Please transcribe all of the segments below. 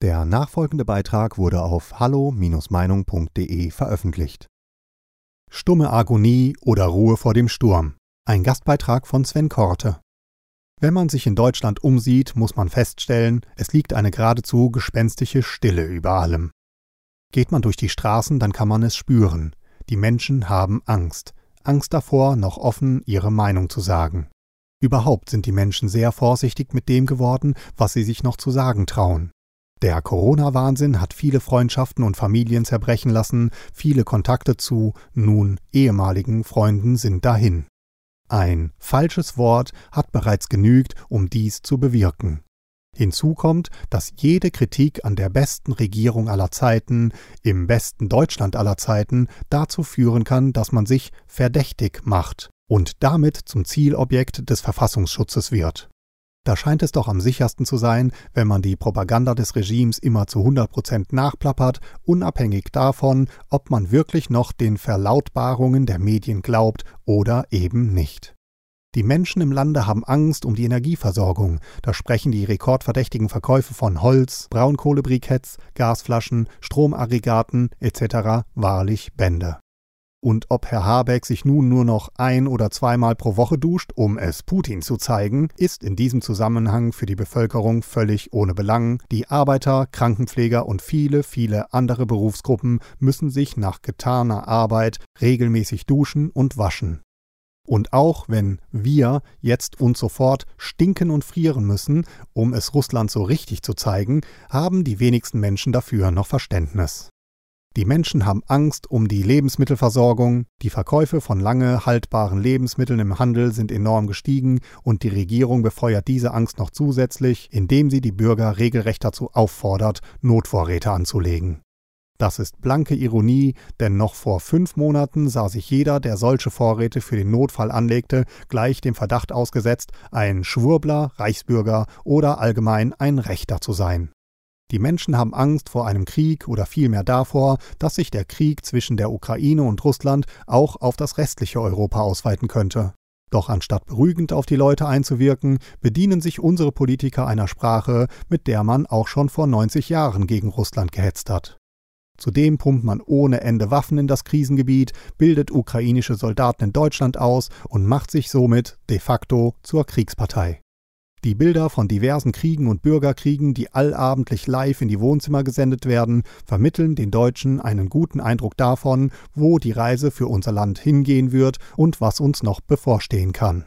Der nachfolgende Beitrag wurde auf hallo-meinung.de veröffentlicht. Stumme Agonie oder Ruhe vor dem Sturm. Ein Gastbeitrag von Sven Korte. Wenn man sich in Deutschland umsieht, muss man feststellen, es liegt eine geradezu gespenstische Stille über allem. Geht man durch die Straßen, dann kann man es spüren. Die Menschen haben Angst. Angst davor, noch offen ihre Meinung zu sagen. Überhaupt sind die Menschen sehr vorsichtig mit dem geworden, was sie sich noch zu sagen trauen. Der Corona-Wahnsinn hat viele Freundschaften und Familien zerbrechen lassen, viele Kontakte zu, nun ehemaligen Freunden sind dahin. Ein falsches Wort hat bereits genügt, um dies zu bewirken. Hinzu kommt, dass jede Kritik an der besten Regierung aller Zeiten, im besten Deutschland aller Zeiten, dazu führen kann, dass man sich verdächtig macht und damit zum Zielobjekt des Verfassungsschutzes wird. Da scheint es doch am sichersten zu sein, wenn man die Propaganda des Regimes immer zu 100 Prozent nachplappert, unabhängig davon, ob man wirklich noch den Verlautbarungen der Medien glaubt oder eben nicht. Die Menschen im Lande haben Angst um die Energieversorgung. Da sprechen die rekordverdächtigen Verkäufe von Holz, Braunkohlebriketts, Gasflaschen, Stromaggregaten etc. wahrlich Bände. Und ob Herr Habeck sich nun nur noch ein oder zweimal pro Woche duscht, um es Putin zu zeigen, ist in diesem Zusammenhang für die Bevölkerung völlig ohne Belang. Die Arbeiter, Krankenpfleger und viele, viele andere Berufsgruppen müssen sich nach getaner Arbeit regelmäßig duschen und waschen. Und auch wenn wir jetzt und sofort stinken und frieren müssen, um es Russland so richtig zu zeigen, haben die wenigsten Menschen dafür noch Verständnis. Die Menschen haben Angst um die Lebensmittelversorgung, die Verkäufe von lange haltbaren Lebensmitteln im Handel sind enorm gestiegen und die Regierung befeuert diese Angst noch zusätzlich, indem sie die Bürger regelrecht dazu auffordert, Notvorräte anzulegen. Das ist blanke Ironie, denn noch vor fünf Monaten sah sich jeder, der solche Vorräte für den Notfall anlegte, gleich dem Verdacht ausgesetzt, ein Schwurbler, Reichsbürger oder allgemein ein Rechter zu sein. Die Menschen haben Angst vor einem Krieg oder vielmehr davor, dass sich der Krieg zwischen der Ukraine und Russland auch auf das restliche Europa ausweiten könnte. Doch anstatt beruhigend auf die Leute einzuwirken, bedienen sich unsere Politiker einer Sprache, mit der man auch schon vor 90 Jahren gegen Russland gehetzt hat. Zudem pumpt man ohne Ende Waffen in das Krisengebiet, bildet ukrainische Soldaten in Deutschland aus und macht sich somit de facto zur Kriegspartei. Die Bilder von diversen Kriegen und Bürgerkriegen, die allabendlich live in die Wohnzimmer gesendet werden, vermitteln den Deutschen einen guten Eindruck davon, wo die Reise für unser Land hingehen wird und was uns noch bevorstehen kann.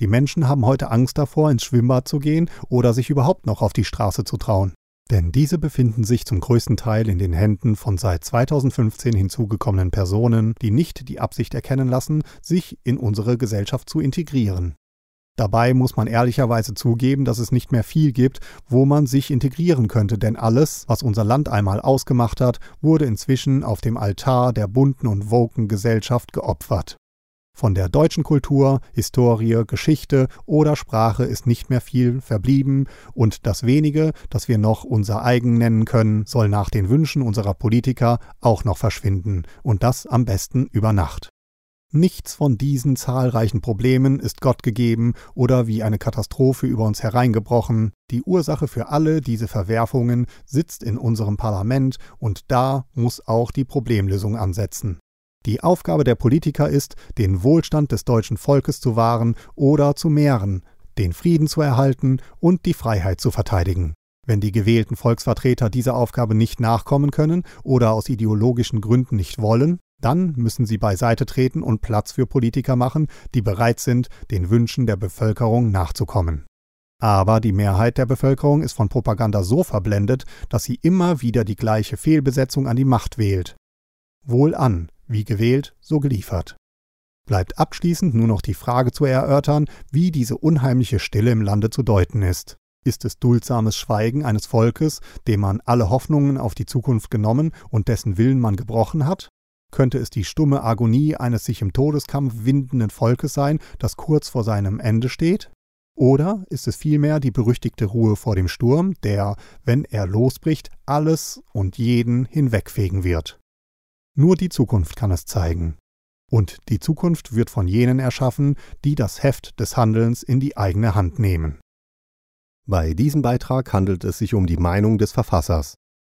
Die Menschen haben heute Angst davor, ins Schwimmbad zu gehen oder sich überhaupt noch auf die Straße zu trauen. Denn diese befinden sich zum größten Teil in den Händen von seit 2015 hinzugekommenen Personen, die nicht die Absicht erkennen lassen, sich in unsere Gesellschaft zu integrieren. Dabei muss man ehrlicherweise zugeben, dass es nicht mehr viel gibt, wo man sich integrieren könnte, denn alles, was unser Land einmal ausgemacht hat, wurde inzwischen auf dem Altar der bunten und woken Gesellschaft geopfert. Von der deutschen Kultur, Historie, Geschichte oder Sprache ist nicht mehr viel verblieben und das wenige, das wir noch unser eigen nennen können, soll nach den Wünschen unserer Politiker auch noch verschwinden und das am besten über Nacht. Nichts von diesen zahlreichen Problemen ist Gott gegeben oder wie eine Katastrophe über uns hereingebrochen. Die Ursache für alle diese Verwerfungen sitzt in unserem Parlament und da muss auch die Problemlösung ansetzen. Die Aufgabe der Politiker ist, den Wohlstand des deutschen Volkes zu wahren oder zu mehren, den Frieden zu erhalten und die Freiheit zu verteidigen. Wenn die gewählten Volksvertreter dieser Aufgabe nicht nachkommen können oder aus ideologischen Gründen nicht wollen, dann müssen sie beiseite treten und Platz für Politiker machen, die bereit sind, den Wünschen der Bevölkerung nachzukommen. Aber die Mehrheit der Bevölkerung ist von Propaganda so verblendet, dass sie immer wieder die gleiche Fehlbesetzung an die Macht wählt. Wohl an, wie gewählt, so geliefert. Bleibt abschließend nur noch die Frage zu erörtern, wie diese unheimliche Stille im Lande zu deuten ist. Ist es duldsames Schweigen eines Volkes, dem man alle Hoffnungen auf die Zukunft genommen und dessen Willen man gebrochen hat? Könnte es die stumme Agonie eines sich im Todeskampf windenden Volkes sein, das kurz vor seinem Ende steht? Oder ist es vielmehr die berüchtigte Ruhe vor dem Sturm, der, wenn er losbricht, alles und jeden hinwegfegen wird? Nur die Zukunft kann es zeigen. Und die Zukunft wird von jenen erschaffen, die das Heft des Handelns in die eigene Hand nehmen. Bei diesem Beitrag handelt es sich um die Meinung des Verfassers.